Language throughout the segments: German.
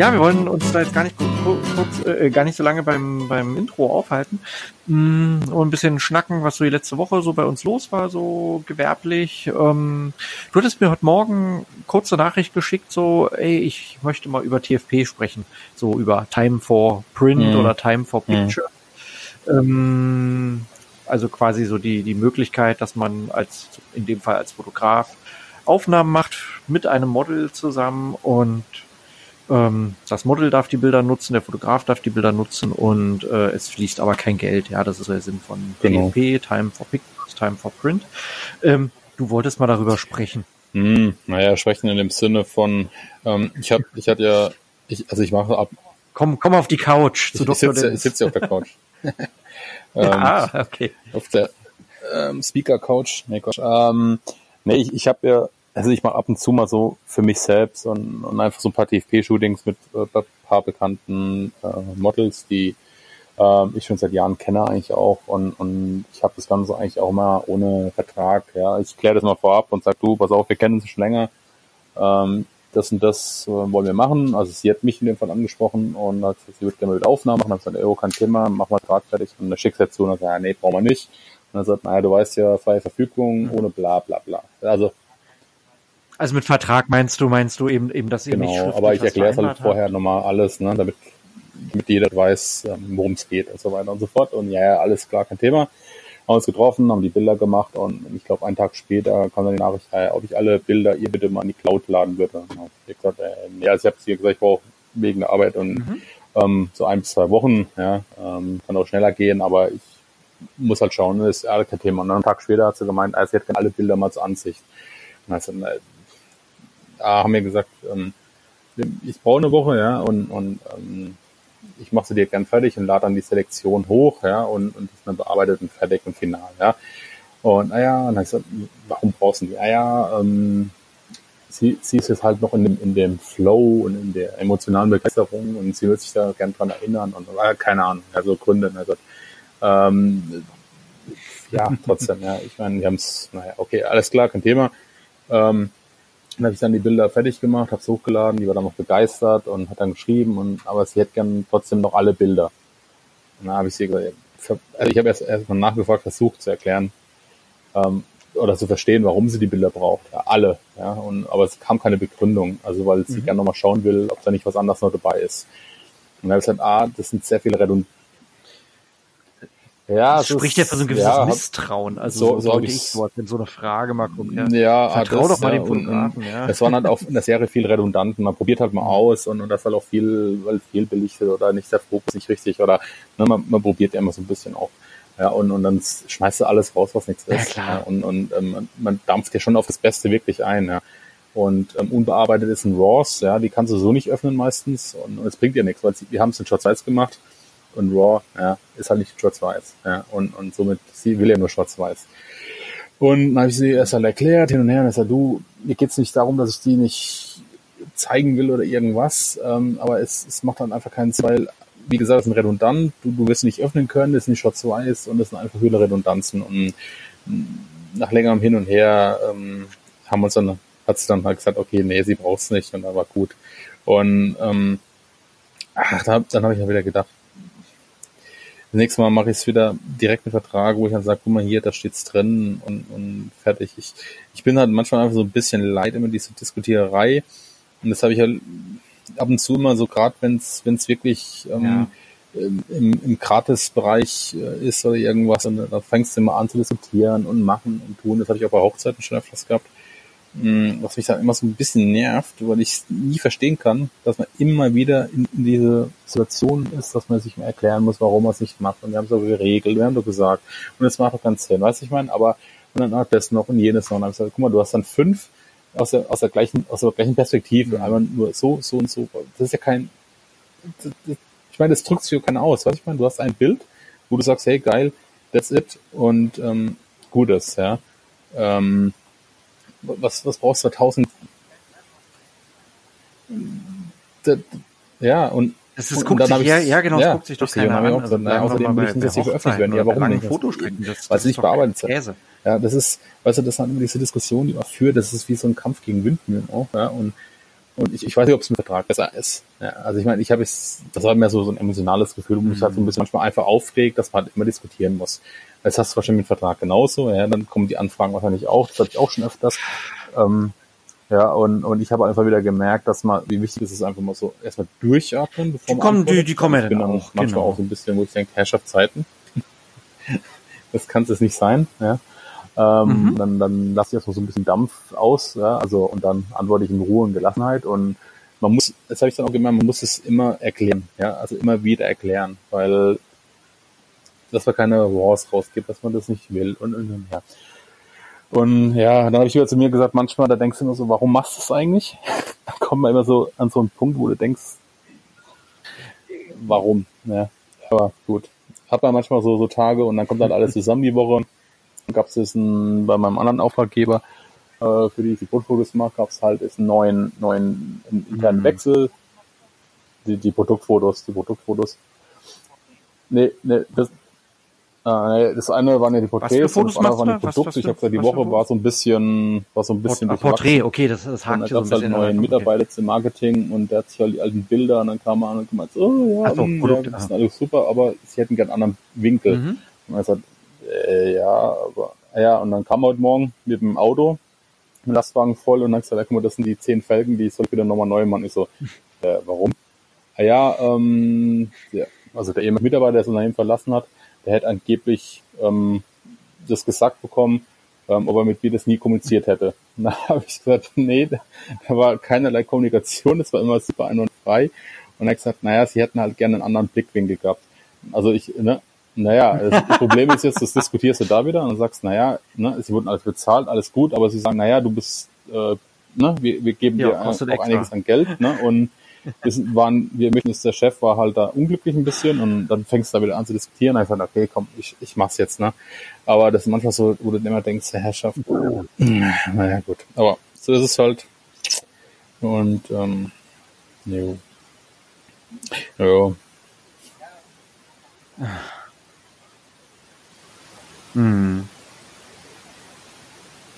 Ja, wir wollen uns da jetzt gar nicht kurz, äh, gar nicht so lange beim, beim Intro aufhalten mm, und ein bisschen schnacken, was so die letzte Woche so bei uns los war, so gewerblich. Ähm, du hattest mir heute Morgen kurze Nachricht geschickt, so, ey, ich möchte mal über TFP sprechen, so über Time for Print mhm. oder Time for mhm. Picture. Mhm. Ähm, also quasi so die, die Möglichkeit, dass man als, in dem Fall als Fotograf, Aufnahmen macht mit einem Model zusammen und ähm, das Model darf die Bilder nutzen, der Fotograf darf die Bilder nutzen und äh, es fließt aber kein Geld. Ja, das ist der Sinn von genau. PFP, Time for Pictures, Time for Print. Ähm, du wolltest mal darüber sprechen. Hm, naja, sprechen in dem Sinne von, ähm, ich habe, ich hatte ja, ich, also ich mache ab. Komm, komm auf die Couch zu ich, Dr. Ich sitze, ich sitze auf der Couch. ah, okay. Auf der ähm, Speaker Couch. Nee, Couch. Ähm, nee, ich, ich habe ja also ich mache ab und zu mal so für mich selbst und, und einfach so ein paar TFP-Shootings mit äh, ein paar bekannten äh, Models, die äh, ich schon seit Jahren kenne eigentlich auch und, und ich habe das Ganze eigentlich auch immer ohne Vertrag. Ja, ich kläre das mal vorab und sag du, pass auf, wir kennen uns schon länger. Ähm, das und das äh, wollen wir machen. Also sie hat mich in dem Fall angesprochen und hat gesagt, sie würde gerne mit Aufnahmen machen. Dann hat gesagt, oh, kein Thema, mach mal Vertrag fertig. Und dann schickt dazu und dann sagt, ja, nee, brauchen wir nicht. Und dann sagt, naja, du weißt ja, freie Verfügung, ohne bla bla bla. Also also mit Vertrag meinst du, meinst du eben, eben dass eben genau, nicht aber ich erkläre es halt vorher nochmal alles, ne, damit, damit jeder weiß, ähm, worum es geht und so weiter und so fort. Und ja, ja, alles klar, kein Thema. Haben uns getroffen, haben die Bilder gemacht und ich glaube, einen Tag später kam dann die Nachricht, ja, ob ich alle Bilder ihr bitte mal in die Cloud laden würde. Ich gesagt, äh, ja, also ich habe hier gesagt, ich brauche wegen der Arbeit und mhm. ähm, so ein bis zwei Wochen, ja, ähm, kann auch schneller gehen, aber ich muss halt schauen, das ist ja kein Thema. Und dann einen Tag später hat sie gemeint, also sie hätte alle Bilder mal zur Ansicht. Und also, da haben wir gesagt, ähm, ich brauche eine Woche, ja, und, und ähm, ich mache sie dir gern fertig und lade dann die Selektion hoch, ja, und, und ist dann bearbeitet und fertig und final, ja. Und naja, und dann ich gesagt, warum brauchst du die? Naja, ähm, sie, sie ist jetzt halt noch in dem, in dem Flow und in der emotionalen Begeisterung und sie wird sich da gern dran erinnern und äh, keine Ahnung, also Gründe. Also, ähm, ja, trotzdem, ja, ich meine, wir haben es, naja, okay, alles klar, kein Thema. Ähm, dann habe ich dann die Bilder fertig gemacht, habe es hochgeladen, die war dann noch begeistert und hat dann geschrieben, und aber sie hätte gern trotzdem noch alle Bilder. Und dann habe ich sie gesagt, also ich habe erst erstmal nachgefragt, versucht zu erklären ähm, oder zu verstehen, warum sie die Bilder braucht. Ja, alle, ja, und aber es kam keine Begründung, also weil sie mhm. gerne nochmal schauen will, ob da nicht was anderes noch dabei ist. Und dann habe ich gesagt, ah, das sind sehr viele redund ja, das spricht ja für so ein gewisses ja, Misstrauen. Also so, so, so ich, ich wenn so eine Frage mal gucken. Ja, ja Vertrau das, doch mal ja, dem Fotografen. Ja. Es waren halt auch in der Serie viel redundant. Man probiert halt mal aus und, und das halt auch viel, weil viel belichtet oder nicht der Fokus nicht richtig oder ne, man, man probiert ja immer so ein bisschen auch. Ja, und, und dann schmeißt du alles raus, was nichts ist. Ja, klar. Und und ähm, man dampft ja schon auf das Beste wirklich ein. Ja. Und ähm, unbearbeitet ist ein RAWs, ja, die kannst du so nicht öffnen meistens und, es bringt dir nichts, weil sie, wir haben es in Schwarz-Weiß gemacht und Raw, ja, ist halt nicht schwarz-weiß, ja, und, und somit, sie will ja nur schwarz-weiß. Und dann habe ich sie erst mal erklärt, hin und her, und er sagt, du, mir geht's nicht darum, dass ich die nicht zeigen will oder irgendwas, ähm, aber es, es macht dann einfach keinen weil, wie gesagt, das sind redundant, du, du wirst nicht öffnen können, das ist nicht schwarz-weiß und das sind einfach viele Redundanzen und nach längerem Hin und Her ähm, haben uns dann, hat sie dann halt gesagt, okay, nee, sie braucht's nicht und dann war gut. Und ähm, ach, da, dann habe ich mir wieder gedacht, das nächste Mal mache ich es wieder direkt mit Vertrag, wo ich dann sage, guck mal hier, da steht's drin und, und fertig. Ich, ich bin halt manchmal einfach so ein bisschen leid immer diese Diskutiererei. Und das habe ich halt ab und zu immer so, gerade wenn es wirklich ähm, ja. im, im Gratis-Bereich äh, ist oder irgendwas, und da fängst du immer an zu diskutieren und machen und tun. Das habe ich auch bei Hochzeiten schon öfters gehabt. Was mich dann immer so ein bisschen nervt, weil ich nie verstehen kann, dass man immer wieder in, in diese Situation ist, dass man sich mal erklären muss, warum man es nicht macht. Und wir haben so geregelt, wir haben so gesagt. Und es macht doch ganz Sinn, weißt du, ich meine? Aber und dann hat das noch und jenes noch. Und dann habe ich gesagt, guck mal, du hast dann fünf aus der, aus der gleichen, aus der gleichen Perspektive, mhm. einmal nur so, so und so. Das ist ja kein, das, das, ich meine, das drückt sich ja keiner aus, weißt du, ich meine? Du hast ein Bild, wo du sagst, hey, geil, that's it und ähm, Gutes, ja. Ähm, was, was brauchst du da tausend? Ja, und das ist, guckt sich, ja, ja, genau, ja, guckt sich doch keiner an. Auch, also, na, außerdem müssen das hier veröffentlicht werden. Ja, warum nicht? Fotostrecken, das, weil sie nicht bearbeitet sind. Ja, das ist, weißt du, das ist immer diese Diskussion, die man führt, das ist wie so ein Kampf gegen Windmühlen auch, ja, und, Und ich, ich weiß nicht, ob es im Vertrag besser ist. Ja, also ich meine, ich habe jetzt, das war mehr so, so ein emotionales Gefühl, wo mich halt so ein bisschen manchmal einfach aufregt, dass man halt immer diskutieren muss. Das hast du wahrscheinlich mit dem Vertrag genauso, ja, dann kommen die Anfragen wahrscheinlich auch, das hatte ich auch schon öfters. Ähm, ja, und, und ich habe einfach wieder gemerkt, dass man, wie wichtig ist es einfach mal so erstmal durchatmen, bevor die man kommen, die, die kommen ja dann genau, auch. Manchmal genau. auch so ein bisschen, wo ich denke, Herrschaftszeiten. das kann es nicht sein, ja. Ähm, mhm. Dann, dann lasse ich erstmal so ein bisschen Dampf aus, ja, also und dann antworte ich in Ruhe und Gelassenheit und man muss, das habe ich dann auch gemerkt, man muss es immer erklären, ja, also immer wieder erklären, weil dass man keine Wars rausgibt, dass man das nicht will und, und, und ja. Und ja, dann habe ich wieder zu mir gesagt, manchmal, da denkst du immer so, warum machst du es eigentlich? da kommt man immer so an so einen Punkt, wo du denkst, warum? Ja, aber gut. Hat man manchmal so, so Tage und dann kommt dann alles zusammen die Woche. Gab es jetzt ein, bei meinem anderen Auftraggeber, äh, für die ich die Produktfotos mache, gab es halt jetzt einen neuen, neuen internen mhm. Wechsel. Die, die Produktfotos, die Produktfotos. Nee, nee, das, äh, das eine waren ja die Porträts und das andere waren die Produkte. Was, was ich habe gesagt, die Woche war so ein bisschen, war so ein bisschen Port Porträt, okay, das, das hakt schon so ein bisschen. Halt neuen Mitarbeiter okay. im Marketing und der hat sich halt die alten Bilder und dann kam er an und gemeint, oh ja, so, mh, Produkte, ja das ist alles super, aber sie hätten gern einen anderen Winkel. Mhm. Und er sagt, äh, ja, aber ja, und dann kam er heute Morgen mit dem Auto, mit dem Lastwagen voll und dann gesagt, ja, guck mal, das sind die zehn Felgen, die soll ich wieder nochmal neu machen. Ich so, äh, warum? Ah ja, ähm, ja, also der ehemalige Mitarbeiter, der das Unternehmen verlassen hat, der hätte angeblich ähm, das gesagt bekommen, ähm, ob er mit mir das nie kommuniziert hätte. Und da habe ich gesagt, nee, da, da war keinerlei Kommunikation, das war immer super ein und frei. Und er hat gesagt, naja, sie hätten halt gerne einen anderen Blickwinkel gehabt. Also ich, ne, naja, das Problem ist jetzt, das diskutierst du da wieder und sagst, naja, ne, sie wurden alles bezahlt, alles gut, aber sie sagen, naja, du bist, äh, ne, wir, wir geben ja, dir auch extra. einiges an Geld, ne, und wir waren, wir möchten, dass der Chef war halt da unglücklich ein bisschen und dann fängst du da wieder an zu diskutieren. Einfach, okay, komm, ich, ich mach's jetzt, ne? Aber das ist manchmal so, wo du immer denkst, der Herrschaft, naja, gut. Aber so ist es halt. Und, ähm, jo. Jo. Hm.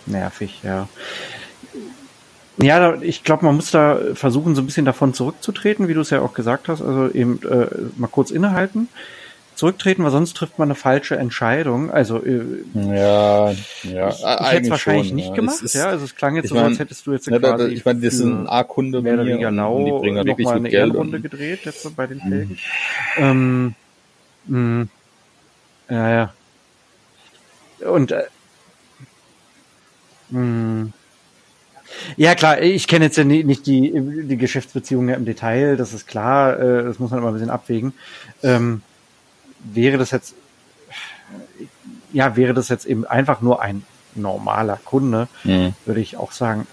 Nervig, ja. Ja, ich glaube, man muss da versuchen, so ein bisschen davon zurückzutreten, wie du es ja auch gesagt hast. Also eben äh, mal kurz innehalten, zurücktreten, weil sonst trifft man eine falsche Entscheidung. Also äh, ja, ja, ich, ich hätte es wahrscheinlich schon, nicht ja. gemacht. Ist, ja, also es klang jetzt so, mein, als hättest du jetzt ja, quasi ich meine, das sind A-Kunde mehr oder weniger lau die bringen noch mal eine Ehrenrunde gedreht jetzt bei den Felgen. Mhm. Ähm, mh, ja, ja. Und äh, mh, ja, klar, ich kenne jetzt ja nicht die, die Geschäftsbeziehungen im Detail, das ist klar, äh, das muss man immer ein bisschen abwägen. Ähm, wäre das jetzt, ja, wäre das jetzt eben einfach nur ein normaler Kunde, mhm. würde ich auch sagen,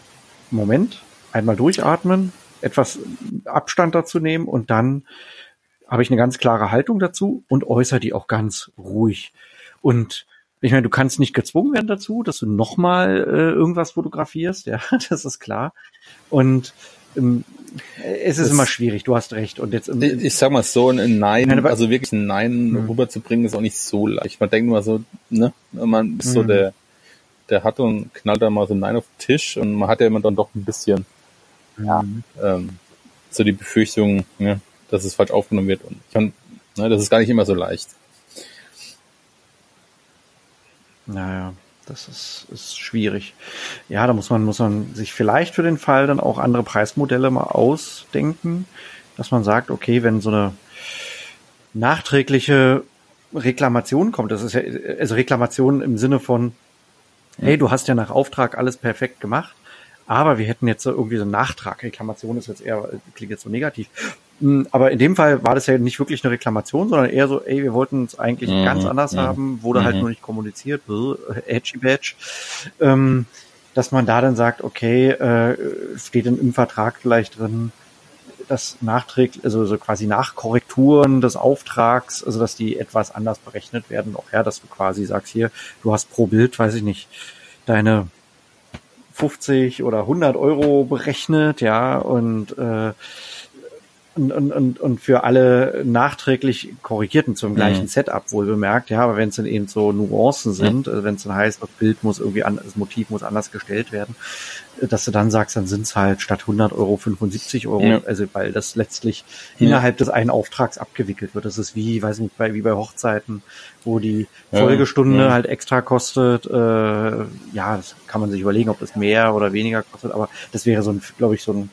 Moment, einmal durchatmen, etwas Abstand dazu nehmen und dann habe ich eine ganz klare Haltung dazu und äußere die auch ganz ruhig. Und ich meine, du kannst nicht gezwungen werden dazu, dass du nochmal äh, irgendwas fotografierst, ja, das ist klar. Und ähm, es ist das, immer schwierig, du hast recht. Und jetzt ich, ich sag mal so, ein Nein, also wirklich ein Nein mhm. rüberzubringen, ist auch nicht so leicht. Man denkt nur so, ne, man ist so mhm. der, der hat und knallt da mal so ein Nein auf den Tisch und man hat ja immer dann doch ein bisschen, ja, ähm, so die Befürchtung, ne, dass es falsch aufgenommen wird. Und ich kann, ne, das ist gar nicht immer so leicht. Naja, das ist, ist schwierig. Ja, da muss man, muss man sich vielleicht für den Fall dann auch andere Preismodelle mal ausdenken, dass man sagt, okay, wenn so eine nachträgliche Reklamation kommt, das ist ja, also Reklamation im Sinne von, hey, du hast ja nach Auftrag alles perfekt gemacht, aber wir hätten jetzt irgendwie so einen Nachtrag. Reklamation ist jetzt eher, klingt jetzt so negativ. Hm, aber in dem Fall war das ja nicht wirklich eine Reklamation, sondern eher so, ey, wir wollten es eigentlich mhm, ganz anders mhm, haben, wurde halt mhm. halt nur nicht kommuniziert, edgy badge, ähm, dass man da dann sagt, okay, äh, steht dann im Vertrag vielleicht drin, dass nachträglich, also so quasi Nachkorrekturen des Auftrags, also dass die etwas anders berechnet werden, auch ja, dass du quasi sagst hier, du hast pro Bild, weiß ich nicht, deine 50 oder 100 Euro berechnet, ja, und äh, und, und, und, und für alle nachträglich korrigierten zum gleichen mhm. Setup wohl bemerkt, ja, aber wenn es dann eben so Nuancen sind, mhm. also wenn es dann heißt, das Bild muss irgendwie an, das Motiv muss anders gestellt werden, dass du dann sagst, dann sind es halt statt 100 Euro 75 Euro, ja. also weil das letztlich ja. innerhalb des einen Auftrags abgewickelt wird. Das ist wie, weiß nicht, bei, wie bei Hochzeiten, wo die Folgestunde ja. halt extra kostet. Äh, ja, das kann man sich überlegen, ob das mehr oder weniger kostet, aber das wäre so ein, glaube ich, so ein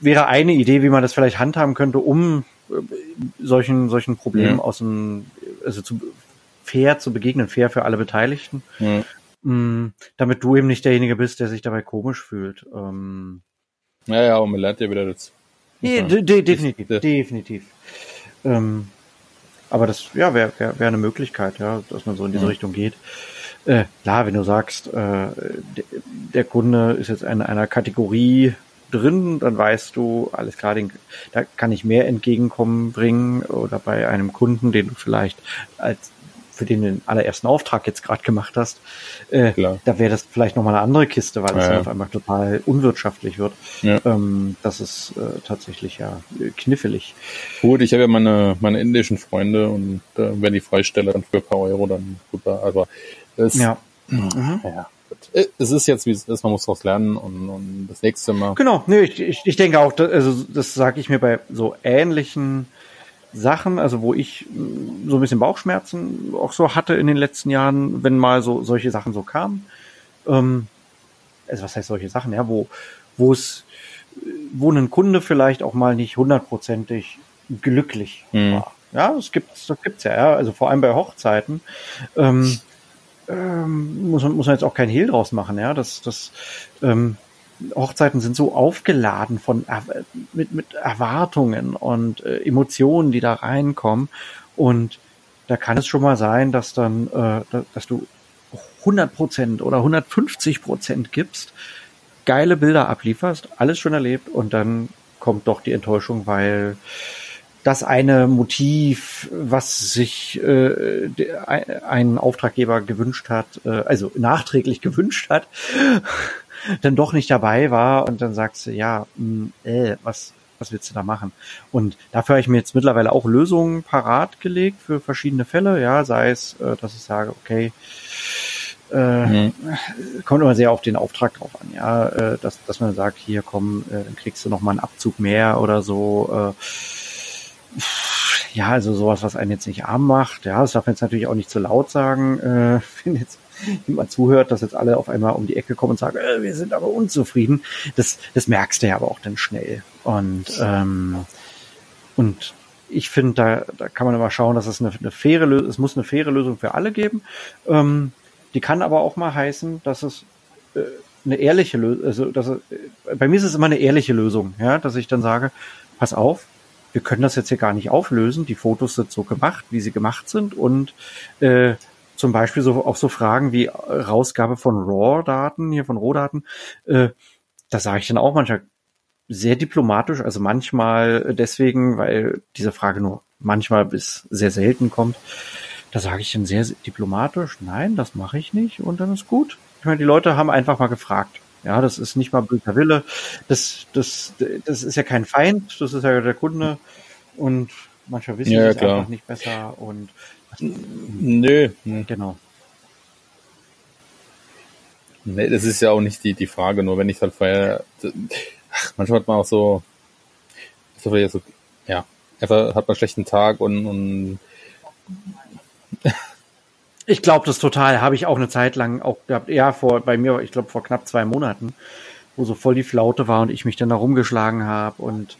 wäre eine Idee, wie man das vielleicht handhaben könnte, um äh, solchen, solchen Problemen mhm. aus dem, also zu, fair zu begegnen, fair für alle Beteiligten. Mhm. Mm, damit du eben nicht derjenige bist, der sich dabei komisch fühlt. Ähm, ja, ja, und man lernt ja wieder das. Nee, de de definitiv, das, definitiv. Ähm, aber das, ja, wäre wär, wär eine Möglichkeit, ja, dass man so in diese mhm. Richtung geht. Äh, klar, wenn du sagst, äh, der Kunde ist jetzt in einer Kategorie drin, dann weißt du, alles klar, den, da kann ich mehr Entgegenkommen bringen oder bei einem Kunden, den du vielleicht als für den den allerersten Auftrag jetzt gerade gemacht hast, äh, da wäre das vielleicht nochmal eine andere Kiste, weil es ja, ja. auf einmal total unwirtschaftlich wird. Ja. Ähm, das ist äh, tatsächlich ja knifflig. Gut, ich habe ja meine, meine indischen Freunde und äh, wenn die freistelle, dann für ein paar Euro, dann super. Also es, ja. Mhm. ja. Äh, es ist jetzt, wie es ist, man muss daraus lernen und, und das nächste Mal. Genau, nee, ich, ich, ich denke auch, also das sage ich mir bei so ähnlichen Sachen, also wo ich so ein bisschen Bauchschmerzen auch so hatte in den letzten Jahren, wenn mal so solche Sachen so kamen. Ähm, also was heißt solche Sachen, ja, wo, wo es, wo ein Kunde vielleicht auch mal nicht hundertprozentig glücklich mhm. war. Ja, das gibt's, das gibt's ja, ja. Also vor allem bei Hochzeiten. Ähm, ähm, muss, man, muss man jetzt auch kein Hehl draus machen, ja. Das, das, ähm, Hochzeiten sind so aufgeladen von mit, mit Erwartungen und äh, Emotionen, die da reinkommen. Und da kann es schon mal sein, dass dann, äh, dass du 100 Prozent oder 150 Prozent gibst, geile Bilder ablieferst, alles schon erlebt und dann kommt doch die Enttäuschung, weil das eine Motiv, was sich äh, ein Auftraggeber gewünscht hat, äh, also nachträglich gewünscht hat, dann doch nicht dabei war und dann sagst du, ja, mh, hm, äh, was, was willst du da machen? Und dafür habe ich mir jetzt mittlerweile auch Lösungen parat gelegt für verschiedene Fälle, ja, sei es, äh, dass ich sage, okay, äh, mhm. kommt immer sehr auf den Auftrag drauf an, ja, äh, dass, dass man sagt, hier komm, äh, dann kriegst du noch mal einen Abzug mehr oder so, äh, ja, also sowas, was einen jetzt nicht arm macht, ja, das darf man jetzt natürlich auch nicht zu laut sagen, äh, wenn jetzt jemand zuhört, dass jetzt alle auf einmal um die Ecke kommen und sagen, äh, wir sind aber unzufrieden. Das, das merkst du ja aber auch dann schnell. Und, ähm, und ich finde, da, da kann man immer schauen, dass es eine, eine faire Lösung, es muss eine faire Lösung für alle geben. Ähm, die kann aber auch mal heißen, dass es äh, eine ehrliche Lösung, also dass äh, bei mir ist es immer eine ehrliche Lösung, ja, dass ich dann sage, pass auf, wir können das jetzt hier gar nicht auflösen. Die Fotos sind so gemacht, wie sie gemacht sind und äh, zum Beispiel so auch so Fragen wie Rausgabe von RAW-Daten, hier von Rohdaten, äh, da sage ich dann auch manchmal sehr diplomatisch, also manchmal deswegen, weil diese Frage nur manchmal bis sehr selten kommt, da sage ich dann sehr diplomatisch, nein, das mache ich nicht und dann ist gut. Ich meine, die Leute haben einfach mal gefragt. Ja, das ist nicht mal böser Wille. Das, das, das ist ja kein Feind, das ist ja der Kunde und manchmal wissen ja, es einfach nicht besser und Nö. Genau. Nee, das ist ja auch nicht die, die Frage, nur wenn ich halt vorher, ach, manchmal hat man auch so, so, so ja, einfach hat man einen schlechten Tag und, und ich glaube das total, habe ich auch eine Zeit lang auch gehabt, ja, vor, bei mir, ich glaube vor knapp zwei Monaten, wo so voll die Flaute war und ich mich dann da rumgeschlagen habe und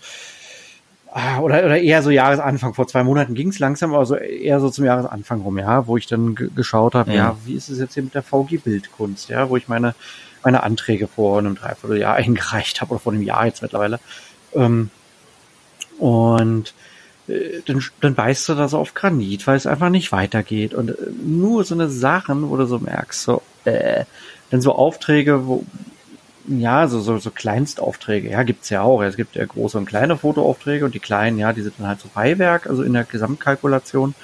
Ah, oder, oder eher so Jahresanfang. Vor zwei Monaten ging es langsam, also eher so zum Jahresanfang rum, ja, wo ich dann geschaut habe, ja. ja, wie ist es jetzt hier mit der VG-Bildkunst, ja, wo ich meine, meine Anträge vor einem Dreivierteljahr eingereicht habe oder vor einem Jahr jetzt mittlerweile. Ähm, und dann, dann beißt du da so auf Granit, weil es einfach nicht weitergeht. Und äh, nur so eine Sachen, wo du so merkst, so, äh, dann so Aufträge, wo, ja, so, so, so Kleinstaufträge, ja, gibt's ja auch. Es gibt ja große und kleine Fotoaufträge und die kleinen, ja, die sind dann halt so Beiwerk, also in der Gesamtkalkulation.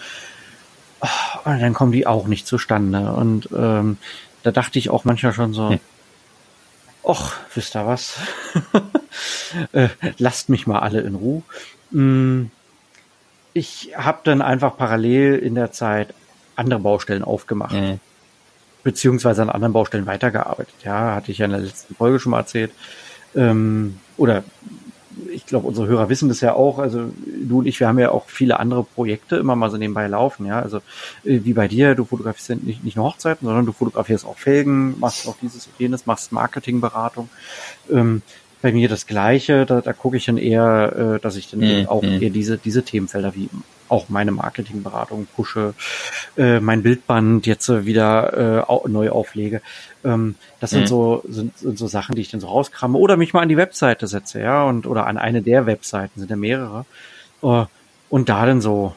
Und dann kommen die auch nicht zustande. Und ähm, da dachte ich auch manchmal schon so, hm. Och, wisst ihr was? äh, lasst mich mal alle in Ruhe. Mm, ich habe dann einfach parallel in der Zeit andere Baustellen aufgemacht. Mhm. Beziehungsweise an anderen Baustellen weitergearbeitet. Ja, hatte ich ja in der letzten Folge schon mal erzählt. Ähm, oder ich glaube, unsere Hörer wissen das ja auch. Also du und ich, wir haben ja auch viele andere Projekte immer mal so nebenbei laufen. Ja, also äh, wie bei dir, du fotografierst nicht, nicht nur Hochzeiten, sondern du fotografierst auch Felgen, machst auch dieses und jenes, machst Marketingberatung. Ähm, bei mir das Gleiche. Da, da gucke ich dann eher, äh, dass ich dann mhm. auch eher diese diese Themenfelder wie auch meine Marketingberatung pushe, äh, mein Bildband jetzt wieder äh, neu auflege. Ähm, das mhm. sind so sind, sind so Sachen, die ich dann so rauskramme oder mich mal an die Webseite setze, ja und oder an eine der Webseiten sind ja mehrere äh, und da dann so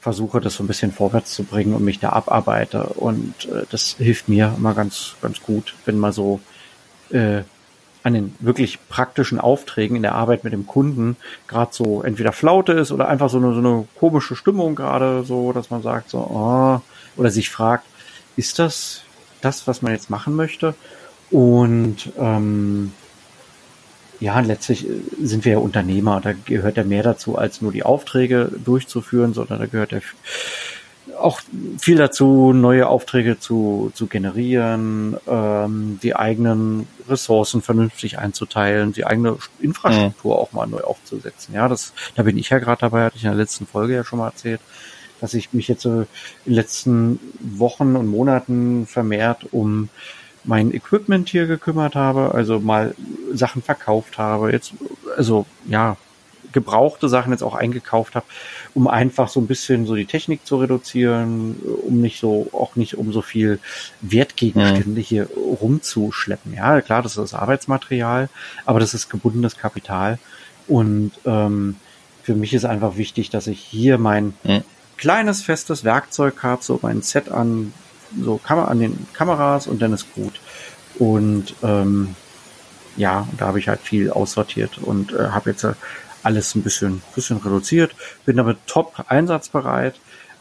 versuche, das so ein bisschen vorwärts zu bringen und mich da abarbeite und äh, das hilft mir immer ganz ganz gut, wenn mal so äh, an den wirklich praktischen Aufträgen in der Arbeit mit dem Kunden gerade so entweder Flaute ist oder einfach so eine, so eine komische Stimmung gerade so, dass man sagt so, oh, oder sich fragt, ist das das, was man jetzt machen möchte? Und ähm, ja, letztlich sind wir ja Unternehmer, da gehört ja mehr dazu, als nur die Aufträge durchzuführen, sondern da gehört ja auch viel dazu, neue Aufträge zu, zu generieren, ähm, die eigenen Ressourcen vernünftig einzuteilen, die eigene Infrastruktur mhm. auch mal neu aufzusetzen. Ja, das, da bin ich ja gerade dabei, hatte ich in der letzten Folge ja schon mal erzählt, dass ich mich jetzt so in den letzten Wochen und Monaten vermehrt um mein Equipment hier gekümmert habe, also mal Sachen verkauft habe, jetzt, also ja, gebrauchte Sachen jetzt auch eingekauft habe, um einfach so ein bisschen so die Technik zu reduzieren, um nicht so, auch nicht um so viel Wertgegenstände hier rumzuschleppen. Ja, klar, das ist Arbeitsmaterial, aber das ist gebundenes Kapital. Und ähm, für mich ist einfach wichtig, dass ich hier mein mhm. kleines, festes Werkzeug habe, so mein Set an so Kam an den Kameras und dann ist gut. Und ähm, ja, da habe ich halt viel aussortiert und äh, habe jetzt äh, alles ein bisschen, bisschen reduziert, bin damit top einsatzbereit.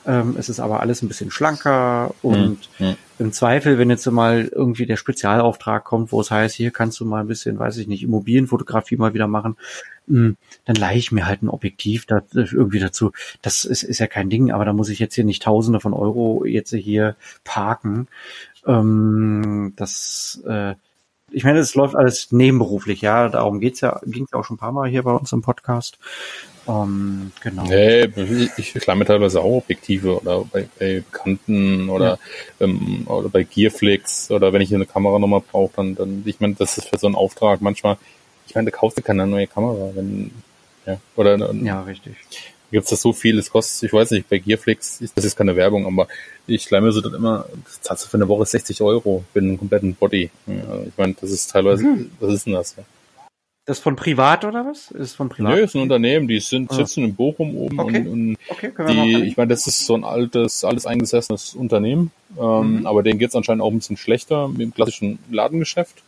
Ähm, es ist aber alles ein bisschen schlanker und mhm. im Zweifel, wenn jetzt mal irgendwie der Spezialauftrag kommt, wo es heißt, hier kannst du mal ein bisschen, weiß ich nicht, Immobilienfotografie mal wieder machen, mh, hm, dann leihe ich mir halt ein Objektiv da, irgendwie dazu. Das ist, ist ja kein Ding, aber da muss ich jetzt hier nicht Tausende von Euro jetzt hier parken. Ähm, das äh, ich meine, es läuft alles nebenberuflich, ja. Darum geht's ja, ging es ja auch schon ein paar Mal hier bei uns im Podcast. Ähm, genau. Nee, ich, mir teilweise auch Objektive oder bei, bei Bekannten oder, ja. ähm, oder bei Gearflix oder wenn ich eine Kamera nochmal brauche, dann, dann, ich meine, das ist für so einen Auftrag manchmal, ich meine, da kaufst du keine neue Kamera, wenn, ja, oder, ja, richtig gibt es das so viel, es kostet, ich weiß nicht, bei Gearflix, das ist keine Werbung, aber ich leih so dann immer, das zahlst du für eine Woche 60 Euro für einen kompletten Body. Ja, ich meine, das ist teilweise, mhm. was ist denn das? Ja? Das von privat oder was? Ist von privat? Nö, ist ein Unternehmen, die sind, ah. sitzen in Bochum oben okay. und, und okay, die, ich meine, das ist so ein altes, alles eingesessenes Unternehmen, ähm, mhm. aber denen geht's anscheinend auch ein bisschen schlechter mit dem klassischen Ladengeschäft.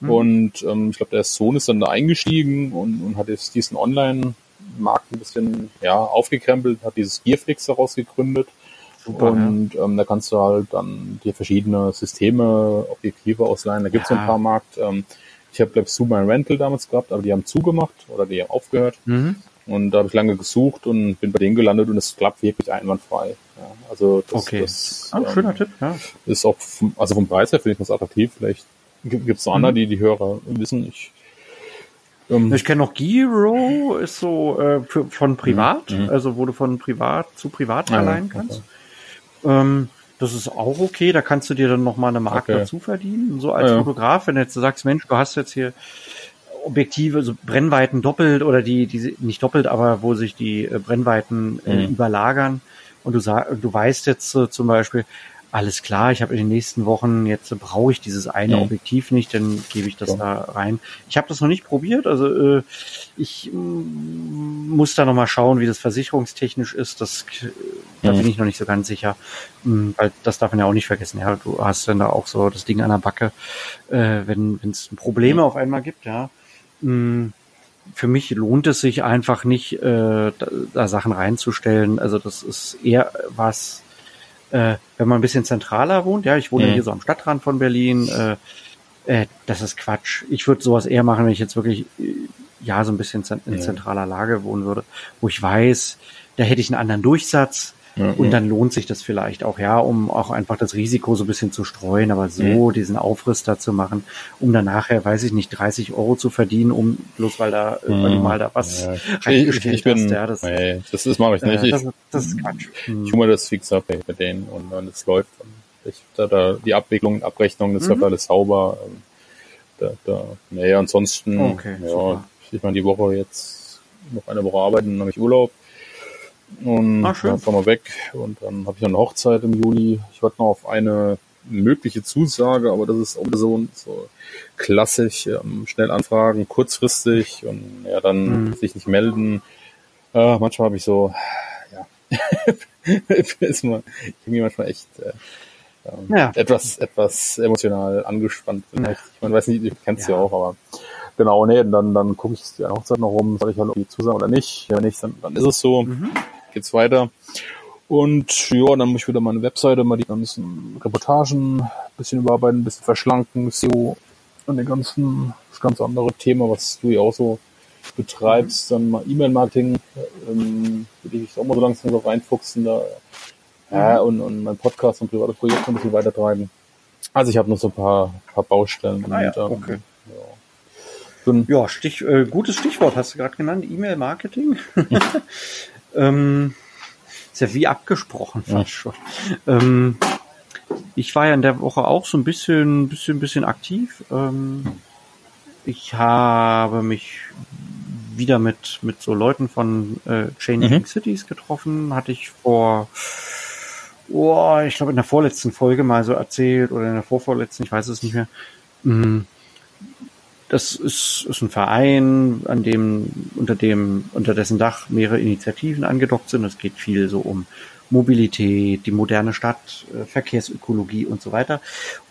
Mhm. Und ähm, ich glaube, der Sohn ist dann da eingestiegen und, und hat jetzt diesen Online- Markt ein bisschen ja, aufgekrempelt, hat dieses Gearflix daraus gegründet. Super, und ja. ähm, da kannst du halt dann dir verschiedene Systeme, Objektive ausleihen. Da gibt es ja. ein paar Markt. Ähm, ich habe, glaube ich, Zoom Rental damals gehabt, aber die haben zugemacht oder die haben aufgehört. Mhm. Und da habe ich lange gesucht und bin bei denen gelandet und es klappt wirklich einwandfrei. Ja, also das, okay. das ah, schöner ähm, Tipp, ja. ist auch vom, also vom Preis her finde ich das attraktiv. Vielleicht gibt es noch mhm. andere, die die Hörer wissen. Ich ähm, ich kenne noch Giro, ist so äh, für, von privat, mhm. also wo du von privat zu privat ah, verleihen kannst. Okay. Ähm, das ist auch okay, da kannst du dir dann nochmal eine Marke okay. dazu verdienen. So als ja. Fotograf, wenn du jetzt sagst, Mensch, du hast jetzt hier Objektive, so Brennweiten doppelt oder die, die nicht doppelt, aber wo sich die äh, Brennweiten äh, mhm. überlagern und du sag, du weißt jetzt äh, zum Beispiel, alles klar, ich habe in den nächsten Wochen, jetzt brauche ich dieses eine mhm. Objektiv nicht, dann gebe ich das ja. da rein. Ich habe das noch nicht probiert, also äh, ich mm, muss da nochmal schauen, wie das versicherungstechnisch ist. Das, mhm. Da bin ich noch nicht so ganz sicher, mm, weil das darf man ja auch nicht vergessen. Ja, du hast dann da auch so das Ding an der Backe, äh, wenn es Probleme mhm. auf einmal gibt, ja. Mm, für mich lohnt es sich einfach nicht, äh, da, da Sachen reinzustellen. Also das ist eher was, äh, wenn man ein bisschen zentraler wohnt, ja, ich wohne mhm. hier so am Stadtrand von Berlin, äh, äh, das ist Quatsch. Ich würde sowas eher machen, wenn ich jetzt wirklich äh, ja so ein bisschen in zentraler Lage wohnen würde, wo ich weiß, da hätte ich einen anderen Durchsatz. Mhm. Und dann lohnt sich das vielleicht auch, ja, um auch einfach das Risiko so ein bisschen zu streuen, aber so mhm. diesen Aufrüster zu machen, um dann nachher, weiß ich nicht, 30 Euro zu verdienen, um bloß weil da, mhm. weil du mal da was ja. ich, ich bin, hast, ja, das, nee, das, das mache ich nicht. Äh, das, das, ist Quatsch. Ich hole mir das fix ab bei denen und dann es läuft. Ich, da, da, die Abwicklung, Abrechnung, das mhm. ist alles sauber. Da, da, naja, ansonsten, okay, ja, super. ich meine, die Woche jetzt noch eine Woche arbeiten, dann habe ich Urlaub und Ach, schön. dann fahren wir weg. Und dann habe ich noch eine Hochzeit im Juli. Ich warte noch auf eine mögliche Zusage, aber das ist auch so, so klassisch, ähm, schnell anfragen, kurzfristig und ja, dann mhm. sich nicht melden. Äh, manchmal habe ich so, ja, ist mal, ich bin mir manchmal echt äh, ähm, ja. etwas, etwas emotional angespannt. Ja. Ich man weiß nicht, du kennst ja. ja auch, aber genau, nee, dann, dann gucke ich die Hochzeit noch rum, soll ich halt irgendwie zusagen oder nicht. Wenn nicht, dann, dann ist es so. Mhm geht's weiter. Und ja, dann muss ich wieder meine Webseite, mal die ganzen Reportagen ein bisschen überarbeiten, ein bisschen verschlanken, so und den ganzen, das ganz andere Thema, was du ja auch so betreibst, dann mal E-Mail-Marketing, ähm, will ich auch mal so langsam so reinfuchsen, da, ja, und, und mein Podcast und private Projekte ein bisschen weitertreiben. Also ich habe noch so ein paar, paar Baustellen. Ah, ja, und, okay. ja. ja, Stich, äh, gutes Stichwort hast du gerade genannt, E-Mail-Marketing. Ähm, ist ja wie abgesprochen fast ja. schon. Ähm, ich war ja in der Woche auch so ein bisschen, bisschen, bisschen aktiv. Ähm, ich habe mich wieder mit, mit so Leuten von äh, Changing mhm. Cities getroffen. Hatte ich vor, oh, ich glaube in der vorletzten Folge mal so erzählt oder in der vorvorletzten, ich weiß es nicht mehr. Mhm das ist, ist ein Verein, an dem, unter dem, unter dessen Dach mehrere Initiativen angedockt sind. Es geht viel so um Mobilität, die moderne Stadt, äh, Verkehrsökologie und so weiter.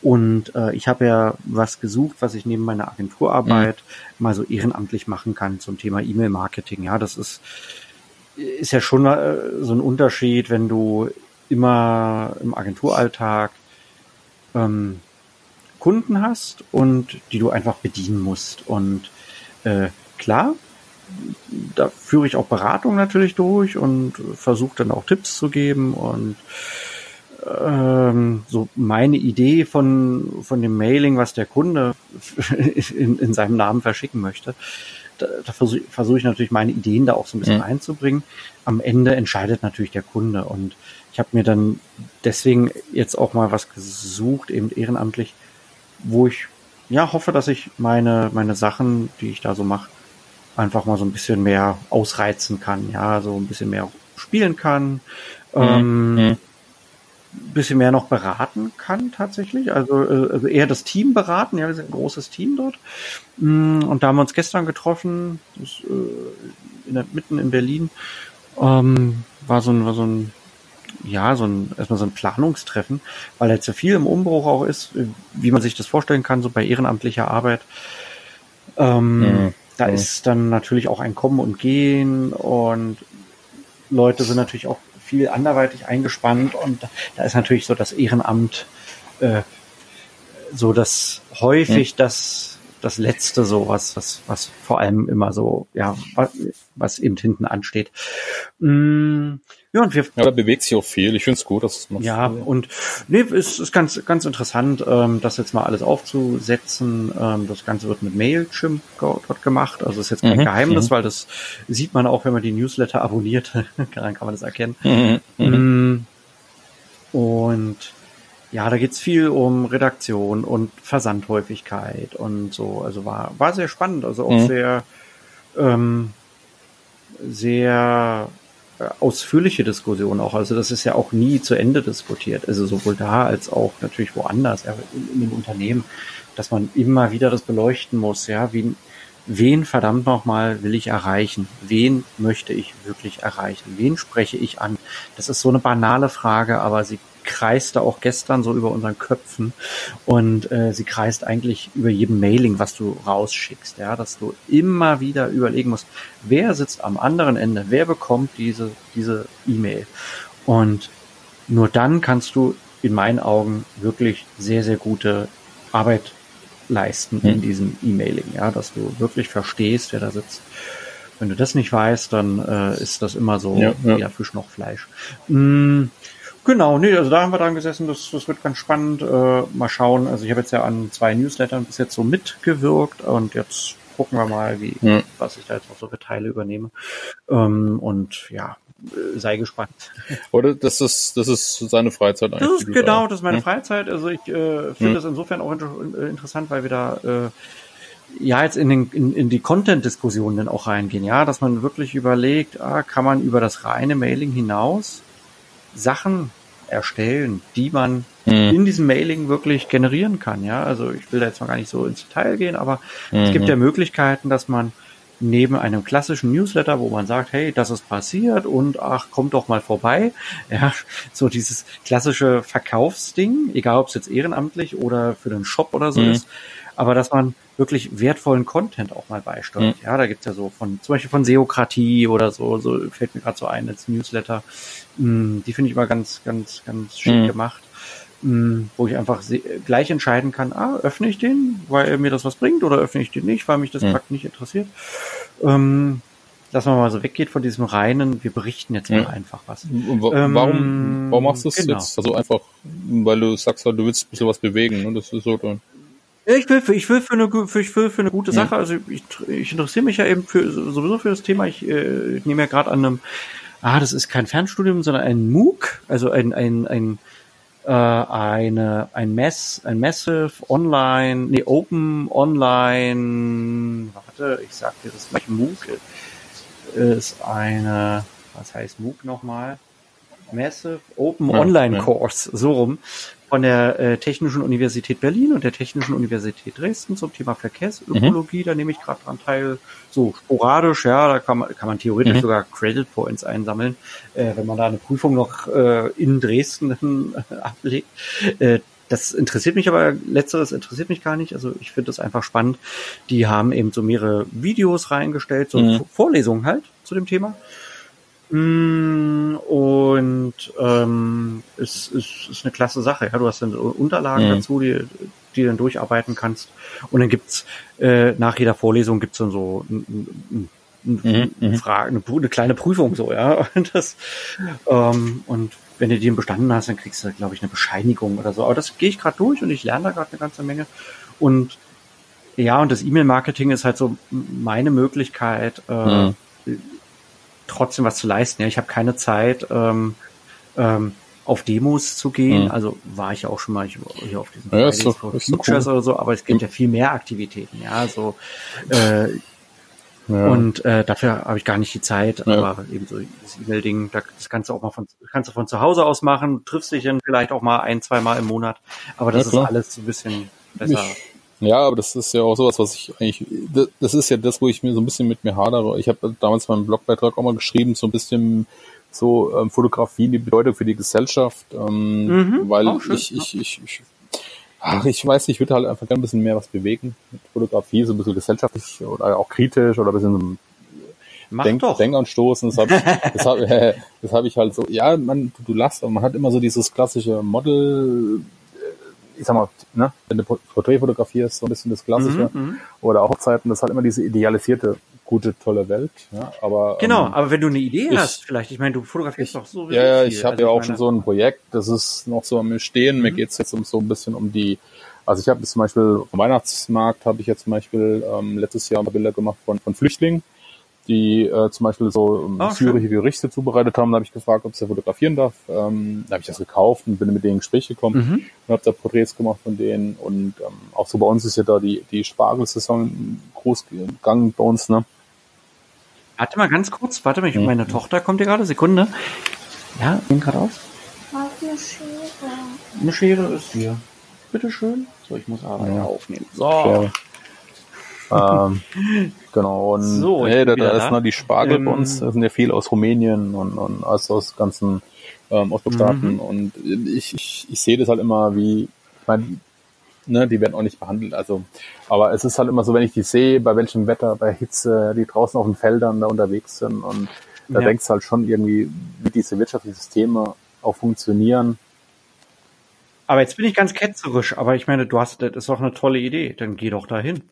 Und äh, ich habe ja was gesucht, was ich neben meiner Agenturarbeit mhm. mal so ehrenamtlich machen kann zum Thema E-Mail-Marketing. Ja, das ist, ist ja schon äh, so ein Unterschied, wenn du immer im Agenturalltag ähm, Kunden hast und die du einfach bedienen musst. Und äh, klar, da führe ich auch Beratung natürlich durch und versuche dann auch Tipps zu geben und ähm, so meine Idee von, von dem Mailing, was der Kunde in, in seinem Namen verschicken möchte, da, da versuche versuch ich natürlich meine Ideen da auch so ein bisschen mhm. einzubringen. Am Ende entscheidet natürlich der Kunde und ich habe mir dann deswegen jetzt auch mal was gesucht, eben ehrenamtlich, wo ich ja hoffe, dass ich meine, meine Sachen, die ich da so mache, einfach mal so ein bisschen mehr ausreizen kann, ja, so ein bisschen mehr spielen kann, mhm. ähm, mhm. bisschen mehr noch beraten kann tatsächlich, also, äh, also eher das Team beraten, ja, wir sind ein großes Team dort mm, und da haben wir uns gestern getroffen, das, äh, in der, mitten in Berlin, ähm, war so ein, war so ein ja, so ein, erstmal so ein Planungstreffen, weil jetzt so viel im Umbruch auch ist, wie man sich das vorstellen kann, so bei ehrenamtlicher Arbeit. Ähm, mhm. Da mhm. ist dann natürlich auch ein Kommen und Gehen und Leute sind natürlich auch viel anderweitig eingespannt und da ist natürlich so das Ehrenamt äh, so das häufig mhm. das das letzte so was was was vor allem immer so ja was, was eben hinten ansteht. Mm, ja, und wir. Ja, da bewegt sich auch viel. Ich finde es gut, dass es. Ja, und nee, es ist ganz, ganz interessant, ähm, das jetzt mal alles aufzusetzen. Ähm, das Ganze wird mit Mailchimp dort gemacht. Also ist jetzt kein mhm, Geheimnis, mhm. weil das sieht man auch, wenn man die Newsletter abonniert. Dann kann man das erkennen. Mhm, mhm. Mm, und ja, da geht's viel um Redaktion und Versandhäufigkeit und so. Also war, war sehr spannend, also auch mhm. sehr, ähm, sehr äh, ausführliche Diskussion auch. Also das ist ja auch nie zu Ende diskutiert. Also sowohl da als auch natürlich woanders, ja, in, in dem Unternehmen, dass man immer wieder das beleuchten muss, ja, wie, wen verdammt nochmal will ich erreichen? Wen möchte ich wirklich erreichen? Wen spreche ich an? Das ist so eine banale Frage, aber sie kreiste auch gestern so über unseren Köpfen und äh, sie kreist eigentlich über jedem Mailing, was du rausschickst, ja, dass du immer wieder überlegen musst, wer sitzt am anderen Ende, wer bekommt diese diese E-Mail und nur dann kannst du in meinen Augen wirklich sehr sehr gute Arbeit leisten in diesem E-Mailing, ja, dass du wirklich verstehst, wer da sitzt. Wenn du das nicht weißt, dann äh, ist das immer so Ja, ja. Fisch noch Fleisch. Mm, genau, nee, also da haben wir dran gesessen, das, das wird ganz spannend. Äh, mal schauen, also ich habe jetzt ja an zwei Newslettern bis jetzt so mitgewirkt und jetzt gucken wir mal, wie, Ja. was ich da jetzt noch so für Teile übernehme. Ähm, und ja, äh, sei gespannt. Oder das ist, das ist seine Freizeit eigentlich. Das ist genau, das ist meine Hm? Freizeit. Also ich äh, finde Hm. das insofern auch inter äh, interessant, weil wir da äh, ja jetzt in, den, in, in die Content-Diskussion dann auch reingehen, ja, dass man wirklich überlegt, ah, kann man über das reine Mailing hinaus Sachen erstellen, die man Hm. in diesem Mailing wirklich generieren kann, ja. Also ich will da jetzt mal gar nicht so ins Detail gehen, aber es Mhm. gibt ja Möglichkeiten, dass man neben einem klassischen Newsletter, wo man sagt, hey, das ist passiert und ach, kommt doch mal vorbei. Ja, so dieses klassische Verkaufsding, egal ob es jetzt ehrenamtlich oder für den Shop oder so Mhm. ist, aber dass man wirklich wertvollen Content auch mal beisteuert. Ja, da gibt's ja so von, zum Beispiel von Seokratie oder so, so fällt mir gerade so ein als Newsletter. Mm, Die finde ich immer ganz, ganz, ganz schick Mhm. gemacht. Mm, Wo ich einfach gleich entscheiden kann, ah, öffne ich den, weil mir das was bringt, oder öffne ich den nicht, weil mich das Mhm. praktisch nicht interessiert. Ähm, dass man mal so weggeht von diesem reinen, wir berichten jetzt mal Mhm. einfach was. Und wa- Ähm, warum, warum machst du es genau. jetzt? Also einfach, weil du sagst, halt, du willst ein bisschen was bewegen. Ne? Das ist so dann. Ich will für, ich will für eine, für, ich will für eine gute Ja. Sache, also ich, ich interessiere mich ja eben für, sowieso für das Thema. Ich, äh, ich nehme ja gerade an einem, ah, das ist kein Fernstudium, sondern ein MOOC, also ein, ein, ein, äh, eine, ein Mess, ein Massive Online, nee, Open Online, warte, ich sag dir das gleich, MOOC ist eine, was heißt MOOC nochmal? Massive Open Ja, Online ja. Course, so rum, von der äh, Technischen Universität Berlin und der Technischen Universität Dresden zum Thema Verkehrsökologie. Da nehme ich gerade dran teil, so sporadisch, ja, da kann man, kann man theoretisch Mhm. sogar Credit Points einsammeln, äh, wenn man da eine Prüfung noch äh, in Dresden äh, ablegt. Äh, das interessiert mich aber, letzteres interessiert mich gar nicht. Also ich finde das einfach spannend. Die haben eben so mehrere Videos reingestellt, so Mhm. Vorlesungen halt zu dem Thema. Mm, Und ähm, es ist, ist eine klasse Sache. Ja, du hast dann Unterlagen Mhm. dazu, die, die du dann durcharbeiten kannst. Und dann gibt's äh, nach jeder Vorlesung gibt's dann so ein, ein, ein, Mhm, mhm. Frage, eine, eine kleine Prüfung so, ja. Und das ähm, und wenn du die bestanden hast, dann kriegst du, glaube ich, eine Bescheinigung oder so. Aber das gehe ich gerade durch und ich lerne da gerade eine ganze Menge. Und ja, und das E-Mail-Marketing ist halt so meine Möglichkeit, äh, Mhm. Trotzdem was zu leisten. Ja, ich habe keine Zeit, ähm, ähm, auf Demos zu gehen. Mhm. Also war ich ja auch schon mal hier auf diesen Ja, doch- for Futures cool. oder so, aber es gibt ja viel mehr Aktivitäten. Ja, so äh, Ja. und äh, dafür habe ich gar nicht die Zeit, Ja. aber eben so das E-Mail-Ding, da- das kannst du auch mal von kannst du von zu Hause aus machen, triffst dich dann vielleicht auch mal ein, zwei Mal im Monat, aber das Ja, ist alles so ein bisschen besser. Ich, ja, aber das ist ja auch sowas, was ich eigentlich, das- ist ja das, wo ich mir so ein bisschen mit mir hadere. Ich habe damals meinen Blogbeitrag auch mal geschrieben, so ein bisschen so ähm, Fotografie, die Bedeutung für die Gesellschaft, ähm, Mhm, weil schön, ich, ich, ich, ich, ach, ich weiß nicht, ich würde halt einfach gerne ein bisschen mehr was bewegen mit Fotografie, so ein bisschen gesellschaftlich oder auch kritisch oder ein bisschen so Mach Denk, doch. Denkanstoßen, das habe ich, das hab, das hab ich halt so, ja, man, du, du lachst, aber man hat immer so dieses klassische Model, ich sag mal, ne, wenn du Por- Porträt fotografierst, so ein bisschen das klassische, Mhm, mhm. oder auch Hochzeiten, das ist halt immer diese idealisierte, gute, tolle Welt, ja, aber, Genau, ähm, aber wenn du eine Idee ich- hast, vielleicht, ich meine, du fotografierst doch so ja, ja, viel. ich habe Also ja auch meine- schon so ein Projekt, das ist noch so am Stehen. Mir Mhm. geht's jetzt um so ein bisschen um die, also ich habe zum Beispiel am Weihnachtsmarkt habe ich jetzt zum Beispiel ähm, letztes Jahr mal Bilder gemacht von, von Flüchtlingen, die äh, zum Beispiel so syrische Gerichte zubereitet haben. Da habe ich gefragt, ob sie fotografieren darf. Ähm, da habe ich das gekauft und bin mit denen in Gespräch gekommen Mhm. und habe da Porträts gemacht von denen. Und ähm, auch so bei uns ist ja da die, die Spargelsaison groß gegangen bei uns, ne? Warte mal ganz kurz, warte mal, ich, Mhm. meine Tochter kommt hier gerade, Sekunde. Ja, bin gerade aus. Auf eine Schere. Eine Schere ist hier. Bitteschön. So, ich muss Arbeit Ja. aufnehmen. So. Schere. Ähm, genau, und So, hey, da, da ist da. noch die Spargel Ähm, bei uns, das sind ja viel aus Rumänien und, und aus, aus ganzen ähm, Ostblockstaaten Mhm. und ich, ich, ich sehe das halt immer wie, ich meine, ne, die werden auch nicht behandelt, also, aber es ist halt immer so, wenn ich die sehe, bei welchem Wetter, bei Hitze, die draußen auf den Feldern da unterwegs sind und da Ja. denkst du halt schon irgendwie, wie diese wirtschaftlichen Systeme auch funktionieren. Aber jetzt bin ich ganz ketzerisch, aber ich meine, du hast, das ist doch eine tolle Idee, dann geh doch dahin.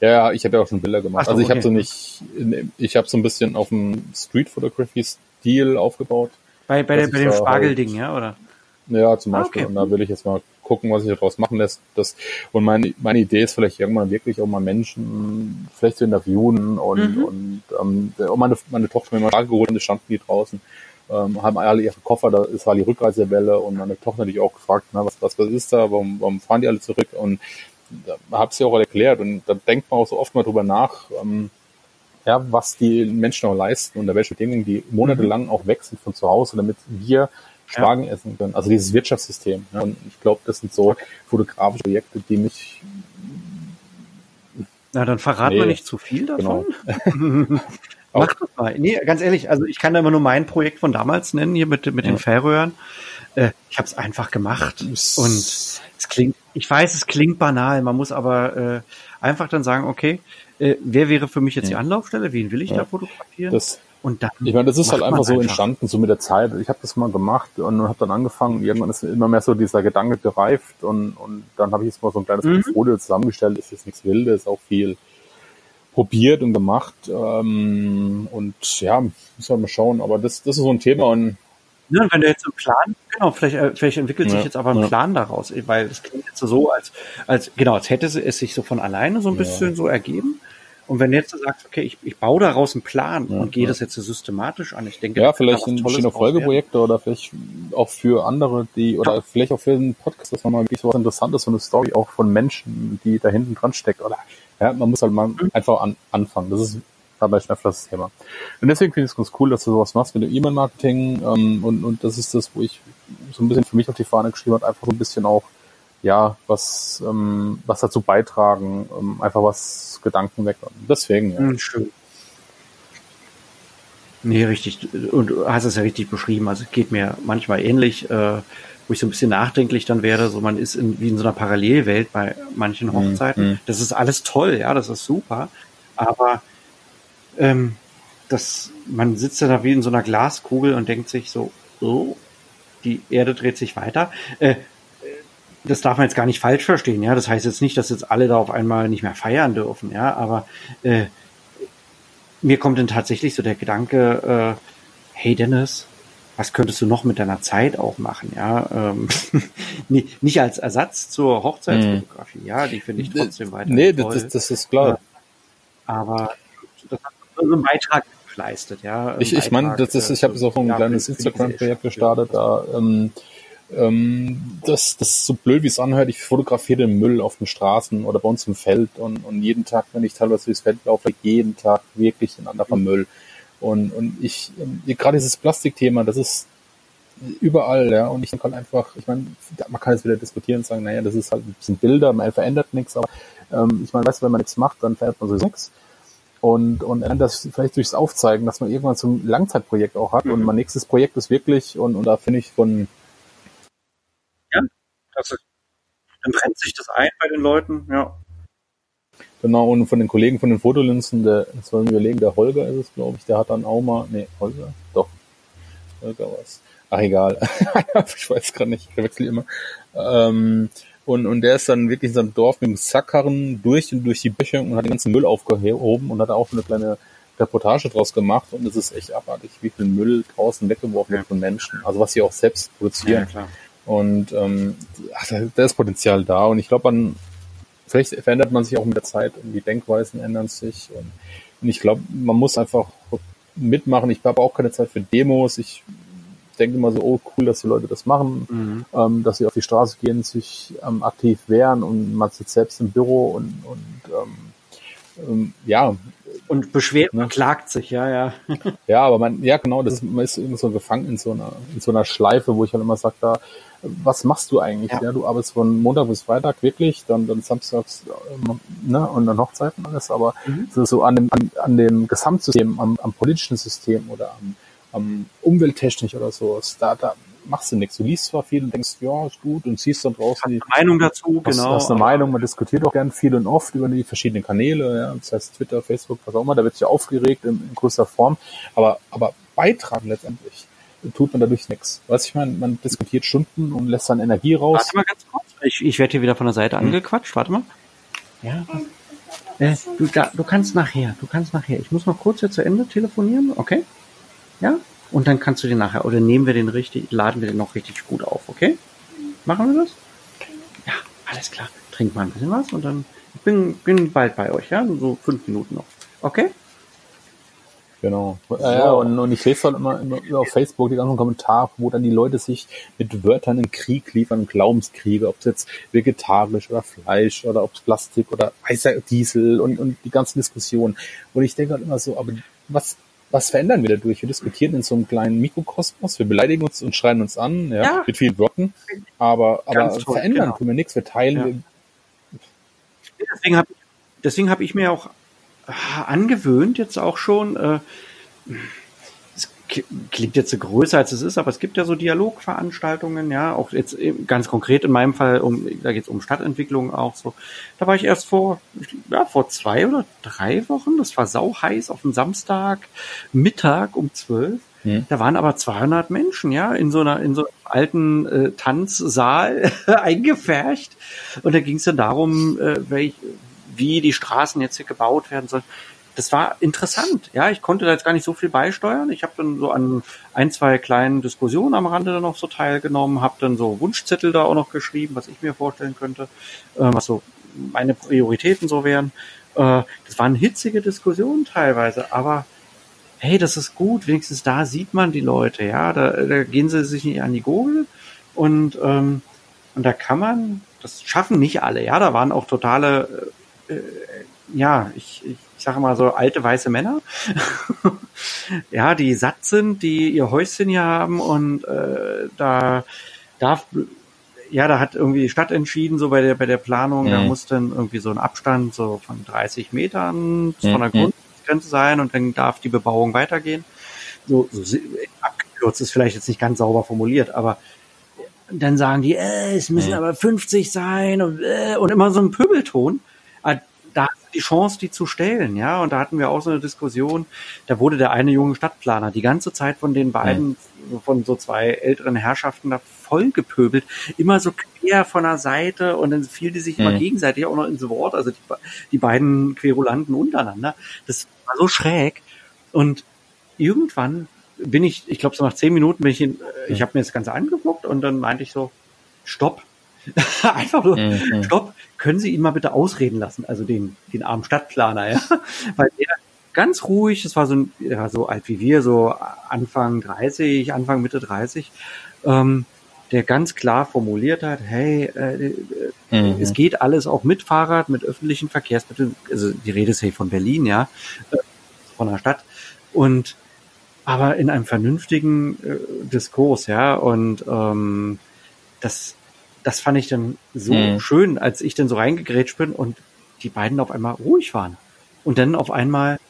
Ja, ja, ich habe ja auch schon Bilder gemacht. Ach so, also ich habe okay. so nicht, ich habe so ein bisschen auf dem Street Photography Stil aufgebaut. Bei, bei, der, bei dem Spargelding, ja, oder? Ja, zum Ah, Beispiel. okay. Und da will ich jetzt mal gucken, was sich daraus machen lässt. Das, und meine, meine Idee ist vielleicht irgendwann wirklich auch mal Menschen vielleicht zu interviewen und, Mhm. und ähm, meine, meine Tochter mir mal geholt, und standen die draußen, ähm, haben alle ihre Koffer, da ist war die Rückreisewelle und meine Tochter hat die auch gefragt, na, was, was, was ist da, warum, warum fahren die alle zurück? Und da habe sie auch erklärt und da denkt man auch so oft mal drüber nach, ähm, ja, was die Menschen auch leisten unter welche Bedingungen die monatelang auch weg sind von zu Hause, damit wir Spargel essen können. Also dieses Wirtschaftssystem. Ja. Und ich glaube, das sind so fotografische Projekte, die mich Na, dann verrat Nee. mal nicht zu viel davon. Genau. Mach das mal. Nee, ganz ehrlich, also ich kann da immer nur mein Projekt von damals nennen, hier mit, mit den Ja. Äh, ich habe es einfach gemacht. Und es klingt, ich weiß, es klingt banal, man muss aber äh, einfach dann sagen, okay, äh, wer wäre für mich jetzt die. Anlaufstelle? Wen will ich Ja. da fotografieren? das und dann Ich meine, das ist halt einfach so entstanden, so mit der Zeit. Ich habe das mal gemacht und habe dann angefangen, irgendwann ist immer mehr so dieser Gedanke gereift und, und dann habe ich jetzt mal so ein kleines Mhm. Portfolio zusammengestellt. Ist jetzt nichts Wildes, auch viel probiert und gemacht. Ähm, und ja, muss man mal schauen. Aber das, das ist so ein Thema und Ja, und wenn du jetzt einen Plan, genau, vielleicht, äh, vielleicht entwickelt sich Ja, jetzt aber ein ja. Plan daraus, weil es klingt jetzt so, als, als, genau, als hätte es sich so von alleine so ein Ja. bisschen so ergeben. Und wenn du jetzt sagst, okay, ich, ich baue daraus einen Plan Ja, und gehe ja. das jetzt so systematisch an, ich denke, ja, vielleicht was in Tolles verschiedene draus werden. Folgeprojekte oder vielleicht auch für andere, die, oder Ja. vielleicht auch für einen Podcast, dass man mal wirklich so was Interessantes, so eine Story auch von Menschen, die da hinten dran steckt. Oder ja, man muss halt mal Mhm. einfach an, anfangen. Das ist dabei Schneff das Thema. Und deswegen finde ich es ganz cool, dass du sowas machst mit dem E-Mail-Marketing. Ähm, und, und das ist das, wo ich so ein bisschen für mich auf die Fahne geschrieben habe, einfach so ein bisschen auch, ja, was, ähm, was dazu beitragen, ähm, einfach was Gedanken weg. Deswegen, ja. Hm, schön. Nee, richtig. Und du hast es ja richtig beschrieben. Also es geht mir manchmal ähnlich, äh, wo ich so ein bisschen nachdenklich dann werde. So man ist in, wie in so einer Parallelwelt bei manchen Hochzeiten. mhm. Das ist alles toll, ja, das ist super. Aber ähm, das, man sitzt ja da wie in so einer Glaskugel und denkt sich so, oh, die Erde dreht sich weiter. Äh, das darf man jetzt gar nicht falsch verstehen, ja. Das heißt jetzt nicht, dass jetzt alle da auf einmal nicht mehr feiern dürfen, ja. Aber äh, mir kommt dann tatsächlich so der Gedanke, äh, hey Dennis, was könntest du noch mit deiner Zeit auch machen, ja? Ähm, nicht als Ersatz zur Hochzeitsfotografie, ja, die finde ich trotzdem weiter Nee, toll. das, das, das ist klar. aber das hat so einen Beitrag geleistet, ja. Ich, ich meine, das ist, ich äh, habe jetzt auch ein ja, kleines Instagram-Projekt gestartet, da ähm, ähm, das, das ist so blöd, wie es anhört. Ich fotografiere den Müll auf den Straßen oder bei uns im Feld und, und jeden Tag, wenn ich teilweise durchs Feld laufe, jeden Tag wirklich ein anderer Müll. Und, und ich, ähm, gerade dieses Plastikthema, das ist überall, ja, und ich kann einfach, ich meine, man kann jetzt wieder diskutieren und sagen, naja, das ist halt, das sind Bilder, man verändert nichts, aber ähm, ich meine, weißt du, wenn man nichts macht, dann verändert man sowieso nichts. Und, und dann das vielleicht durchs Aufzeigen, dass man irgendwann so ein Langzeitprojekt auch hat und mein nächstes Projekt ist wirklich, und, und da finde ich von, Das ist, dann brennt sich das ein bei den Leuten, ja. genau, und von den Kollegen von den Fotolinsen, der, jetzt wollen wir überlegen, der Holger ist es, glaube ich, der hat dann auch mal, nee, Holger, doch, Holger was. Ach, egal. ich weiß gerade nicht, ich verwechsel immer. Ähm, und, und der ist dann wirklich in seinem Dorf mit dem Sackkarren durch und durch die Bäche und hat den ganzen Müll aufgehoben und hat auch eine kleine Reportage draus gemacht und es ist echt abartig, wie viel Müll draußen weggeworfen wird von Menschen. Also was sie auch selbst produzieren. klar. Und ähm, ach, da, da ist Potenzial da. Und ich glaube, man vielleicht verändert man sich auch mit der Zeit und die Denkweisen ändern sich. Und, und ich glaube, man muss einfach mitmachen. Ich habe auch keine Zeit für Demos. Ich denke immer so, oh cool, dass die Leute das machen, Mhm. ähm, dass sie auf die Straße gehen, sich ähm, aktiv wehren und man sitzt selbst im Büro und, und ähm, ähm, ja, Und beschwert, Ne? klagt sich, ja, ja. ja, aber man, ja genau, das man ist irgendwie so gefangen in so einer, in so einer Schleife, wo ich halt immer sage, da, was machst du eigentlich? Ja. Ja. du arbeitest von Montag bis Freitag wirklich, dann, dann samstags, ähm, ne, und dann Hochzeiten alles, aber Mhm. so, so an dem, an, an dem Gesamtsystem, am, am politischen System oder am, am umwelttechnisch oder so, da, da machst du nichts. Du liest zwar viel und denkst, ja, ist gut und siehst dann draußen die, Meinung dazu, hast, genau. hast eine Meinung, man diskutiert auch gern viel und oft über die verschiedenen Kanäle, ja, das heißt Twitter, Facebook, was auch immer, da wird sich aufgeregt in, in größter Form, aber, aber beitragen letztendlich tut man dadurch nichts. Weißt du, ich meine, man diskutiert Stunden und lässt dann Energie raus. Warte mal ganz kurz. Ich, ich werde hier wieder von der Seite Hm. angequatscht. Warte mal. Ja. Äh, du, da, du kannst nachher, du kannst nachher. Ich muss noch kurz hier zu Ende telefonieren, okay? Ja? Und dann kannst du den nachher, oder nehmen wir den richtig, laden wir den noch richtig gut auf, okay? Machen wir das? Ja, alles klar. Trink mal ein bisschen was und dann, ich bin, bin bald bei euch, ja? So fünf Minuten noch. Okay? Genau. Ja, ja, und, und ich lese halt immer, immer auf Facebook die ganzen Kommentare, wo dann die Leute sich mit Wörtern in Krieg liefern, Glaubenskriege, ob es jetzt vegetarisch oder Fleisch oder ob es Plastik oder weißer Diesel und, und die ganzen Diskussionen. Und ich denke halt immer so, aber was, was verändern wir dadurch? Wir diskutieren in so einem kleinen Mikrokosmos, wir beleidigen uns und schreien uns an, ja, Ja. mit vielen Worten, aber, aber toll, verändern genau. tun wir nichts, wir teilen, Ja. wir, Deswegen habe deswegen hab ich mir auch ah, angewöhnt, jetzt auch schon, äh, klingt jetzt so größer als es ist, aber es gibt ja so Dialogveranstaltungen, ja, auch jetzt ganz konkret in meinem Fall, um, da geht es um Stadtentwicklung auch so. Da war ich erst vor, ja, vor zwei oder drei Wochen, das war sau heiß auf dem Samstag, Mittag um zwölf. Hm. Da waren aber 200 Menschen, ja, in so einer, in so einem alten äh, Tanzsaal eingefärcht. Und da ging es dann darum, äh, welch, wie die Straßen jetzt hier gebaut werden sollen. Das war interessant, ja. Ich konnte da jetzt gar nicht so viel beisteuern. Ich habe dann so an ein, zwei kleinen Diskussionen am Rande dann noch so teilgenommen, habe dann so Wunschzettel da auch noch geschrieben, was ich mir vorstellen könnte, äh, was so meine Prioritäten so wären. Äh, das waren hitzige Diskussionen teilweise, aber hey, das ist gut, wenigstens da sieht man die Leute, ja, da, da gehen sie sich nicht an die Gurgel und, ähm, und da kann man, das schaffen nicht alle, ja, da waren auch totale, äh, äh, ja, ich, ich, ich sage mal so alte weiße Männer, ja, die satt sind, die ihr Häuschen hier haben und äh, da darf ja, da hat irgendwie die Stadt entschieden, so bei der, bei der Planung, da Mhm. muss dann irgendwie so ein Abstand so von 30 Metern von der Mhm. Grundgrenze sein und dann darf die Bebauung weitergehen. So, so abgekürzt ist vielleicht jetzt nicht ganz sauber formuliert, aber dann sagen die, äh, es müssen Mhm. aber 50 sein und, äh, und immer so ein Pöbelton. Ah, Da hast du die Chance, die zu stellen, ja. Und da hatten wir auch so eine Diskussion. Da wurde der eine junge Stadtplaner die ganze Zeit von den beiden, von so zwei älteren Herrschaften da voll gepöbelt. Immer so quer von der Seite und dann fiel die sich immer Mhm. gegenseitig auch noch ins Wort. Also die, die beiden Querulanten untereinander. Das war so schräg. Und irgendwann bin ich, ich glaube so nach zehn Minuten bin ich in, äh, ich habe mir das Ganze angeguckt und dann meinte ich so, stopp. Einfach nur, Mhm. stopp, können Sie ihn mal bitte ausreden lassen, also den, den armen Stadtplaner, ja. Weil er ganz ruhig, das war so, ein, war so alt wie wir, so Anfang 30, Anfang Mitte 30, ähm, der ganz klar formuliert hat, hey, äh, Mhm. es geht alles auch mit Fahrrad, mit öffentlichen Verkehrsmitteln. Also die Rede ist hier von Berlin, ja, äh, von der Stadt. Und aber in einem vernünftigen äh, Diskurs, ja. Und ähm, das, das fand ich dann so Mhm. schön, als ich dann so reingegrätscht bin und die beiden auf einmal ruhig waren. Und dann auf einmal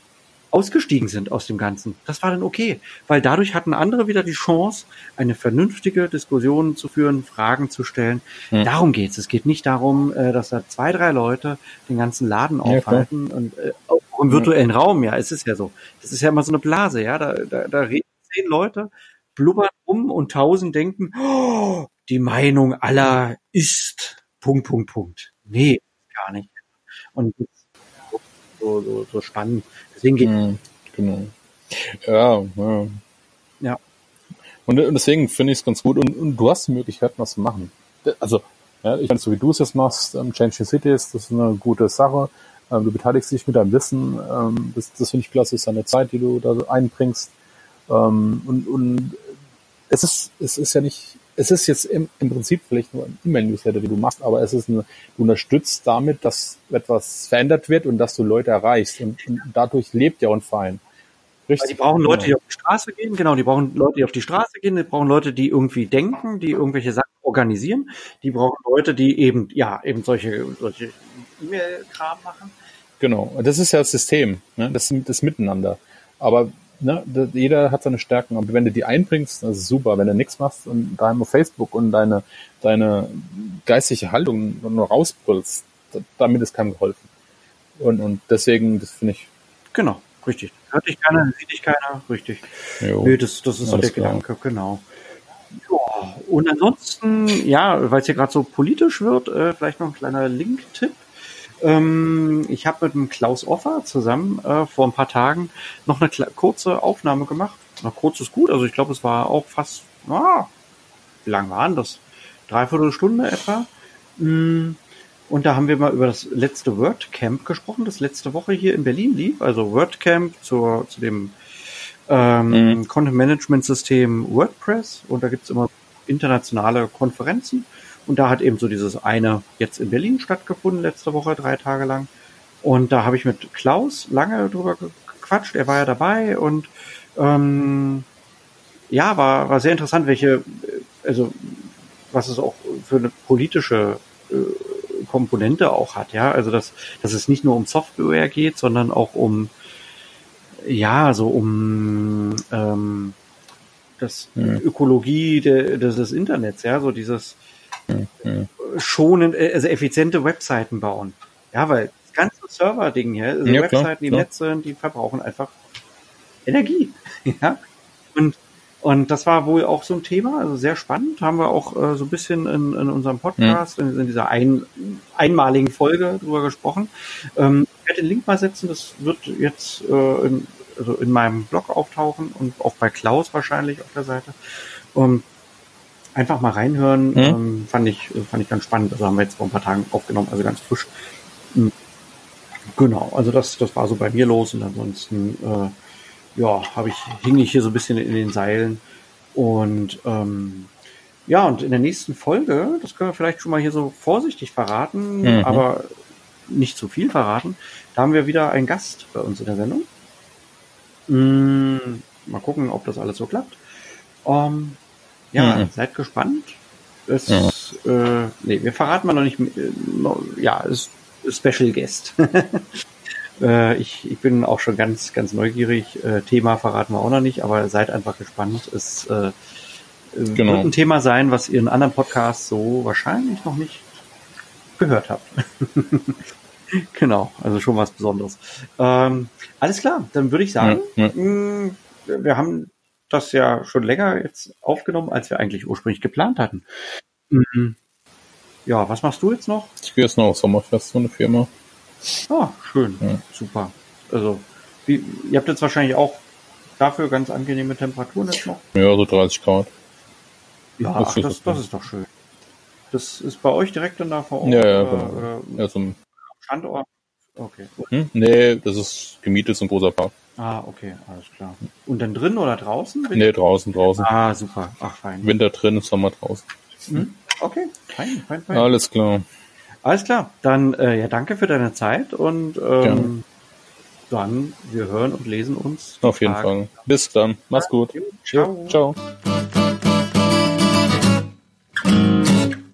ausgestiegen sind aus dem Ganzen. Das war dann okay, weil dadurch hatten andere wieder die Chance, eine vernünftige Diskussion zu führen, Fragen zu stellen. Mhm. Darum geht's. Es geht nicht darum, äh, dass da zwei, drei Leute den ganzen Laden Ja, aufhalten und äh, auch im virtuellen Raum, ja, es ist ja so. Das ist ja immer so eine Blase, ja. Da, da, da reden zehn Leute, blubbern um und tausend denken, oh, die Meinung aller ist Punkt, Punkt, Punkt. Nee, gar nicht. Und so, so, so spannend. Deswegen geht Mhm, genau. Ja, ja. Ja. Und, und deswegen finde ich es ganz gut. Und, und du hast die Möglichkeit, was zu machen. Also, ja, ich meine, so wie du es jetzt machst, ähm, Changing Cities, das ist eine gute Sache. Ähm, du beteiligst dich mit deinem Wissen. Ähm, das das finde ich klasse, ist deine Zeit, die du da einbringst. Ähm, und, und es ist, es ist ja nicht, es ist jetzt im, im Prinzip vielleicht nur ein E-Mail-Newsletter, die du machst, aber es ist eine, du unterstützt damit, dass etwas verändert wird und dass du Leute erreichst. Und, und dadurch lebt ja ein Verein. Weil die brauchen Leute, die Ja. auf die Straße gehen, genau, die brauchen Leute, die auf die Straße gehen, die brauchen Leute, die irgendwie denken, die irgendwelche Sachen organisieren, die brauchen Leute, die eben, ja, eben solche, solche E-Mail-Kram machen. Genau, Und das ist ja das System, ne? das, das Miteinander. Aber ne, jeder hat seine Stärken. Aber wenn du die einbringst, das ist super. Wenn du nichts machst und daheim auf Facebook und deine, deine geistige Haltung nur rausbrüllst, da- damit ist keinem geholfen. Und, und deswegen, das finde ich Genau. richtig. Hört dich keiner, sieht dich keiner, richtig. Jo. Nee, das, das ist so der klar. Gedanke, genau. Ja, und ansonsten, ja, weil es hier gerade so politisch wird, äh, vielleicht noch ein kleiner Link-Tipp. Ähm, ich habe mit dem Klaus Offer zusammen äh, vor ein paar Tagen noch eine kurze Aufnahme gemacht. Na, kurz ist gut, also ich glaube, es war auch fast, ah, wie lang waren das? Dreiviertel Stunde etwa. Mm, Und da haben wir mal über das letzte WordCamp gesprochen, das letzte Woche hier in Berlin lief. Also WordCamp zur, zu dem ähm, Mhm. Content-Management-System WordPress. Und da gibt's immer internationale Konferenzen. Und da hat eben so dieses eine jetzt in Berlin stattgefunden, letzte Woche, drei Tage lang. Und da habe ich mit Klaus lange drüber ge- gequatscht. Er war ja dabei und ähm, ja, war, war sehr interessant, welche, äh, also was es auch für eine politische äh, Komponente auch hat, ja. Also dass, dass es nicht nur um Software geht, sondern auch um ja, so um ähm, das Mhm. Ökologie de, des, des Internets, ja, so dieses. Schonend, äh, also effiziente Webseiten bauen. Ja, weil das ganze Server-Ding hier, also Ja, Webseiten, die klar. Netz sind, die verbrauchen einfach Energie. ja. Und, und das war wohl auch so ein Thema, also sehr spannend, haben wir auch äh, so ein bisschen in, in unserem Podcast, in, in dieser ein, einmaligen Folge drüber gesprochen. Ähm, ich werde den Link mal setzen, das wird jetzt äh, in, also in meinem Blog auftauchen und auch bei Klaus wahrscheinlich auf der Seite. Ähm, einfach mal reinhören, Mhm. ähm, fand ich fand ich ganz spannend. Also haben wir jetzt vor ein paar Tagen aufgenommen, also ganz frisch. Mhm. Genau, also das das war so bei mir los und ansonsten äh, ja, habe ich hing ich hier so ein bisschen in den Seilen und ähm, ja, und in der nächsten Folge, das können wir vielleicht schon mal hier so vorsichtig verraten, Mhm. aber nicht zu viel verraten, da haben wir wieder einen Gast bei uns in der Sendung. Mm, mal gucken, ob das alles so klappt. Ähm, ja, Mhm. seid gespannt. Es, Ja. äh, nee, wir verraten mal noch nicht, äh, ja, ist ist Special Guest. äh, ich, ich bin auch schon ganz, ganz neugierig. Äh, Thema verraten wir auch noch nicht, aber seid einfach gespannt. Es äh, Genau. wird ein Thema sein, was ihr in anderen Podcasts so wahrscheinlich noch nicht gehört habt. genau, also schon was Besonderes. Ähm, alles klar, dann würde ich sagen, Ja, ja. mh, wir haben das ja schon länger jetzt aufgenommen, als wir eigentlich ursprünglich geplant hatten. Mhm. Ja, was machst du jetzt noch? Ich gehe jetzt noch aufs Sommerfest von der Firma. Ah, schön, Ja. super. Also, wie, ihr habt jetzt wahrscheinlich auch dafür ganz angenehme Temperaturen jetzt noch. Ja, so 30 Grad. Ja, Das ach, ist das, das ist doch schön. Das ist bei euch direkt dann da vor Ort? Ja, ja, oder, genau. oder Ja, so ein, Standort? Okay. hm? Nee, das ist gemietet, so ein großer Park. Ah, okay, alles klar. Und dann drin oder draußen? Nee, draußen, draußen. Ah, super. Ach, fein. Winter drin, Sommer draußen. Hm? Okay, fein, fein, fein. Alles klar. Alles klar. Dann, äh, ja, danke für deine Zeit und Gerne. ähm, dann, wir hören und lesen uns. Auf jeden Tage. Fall. Bis dann. Mach's gut. Ciao. Ciao.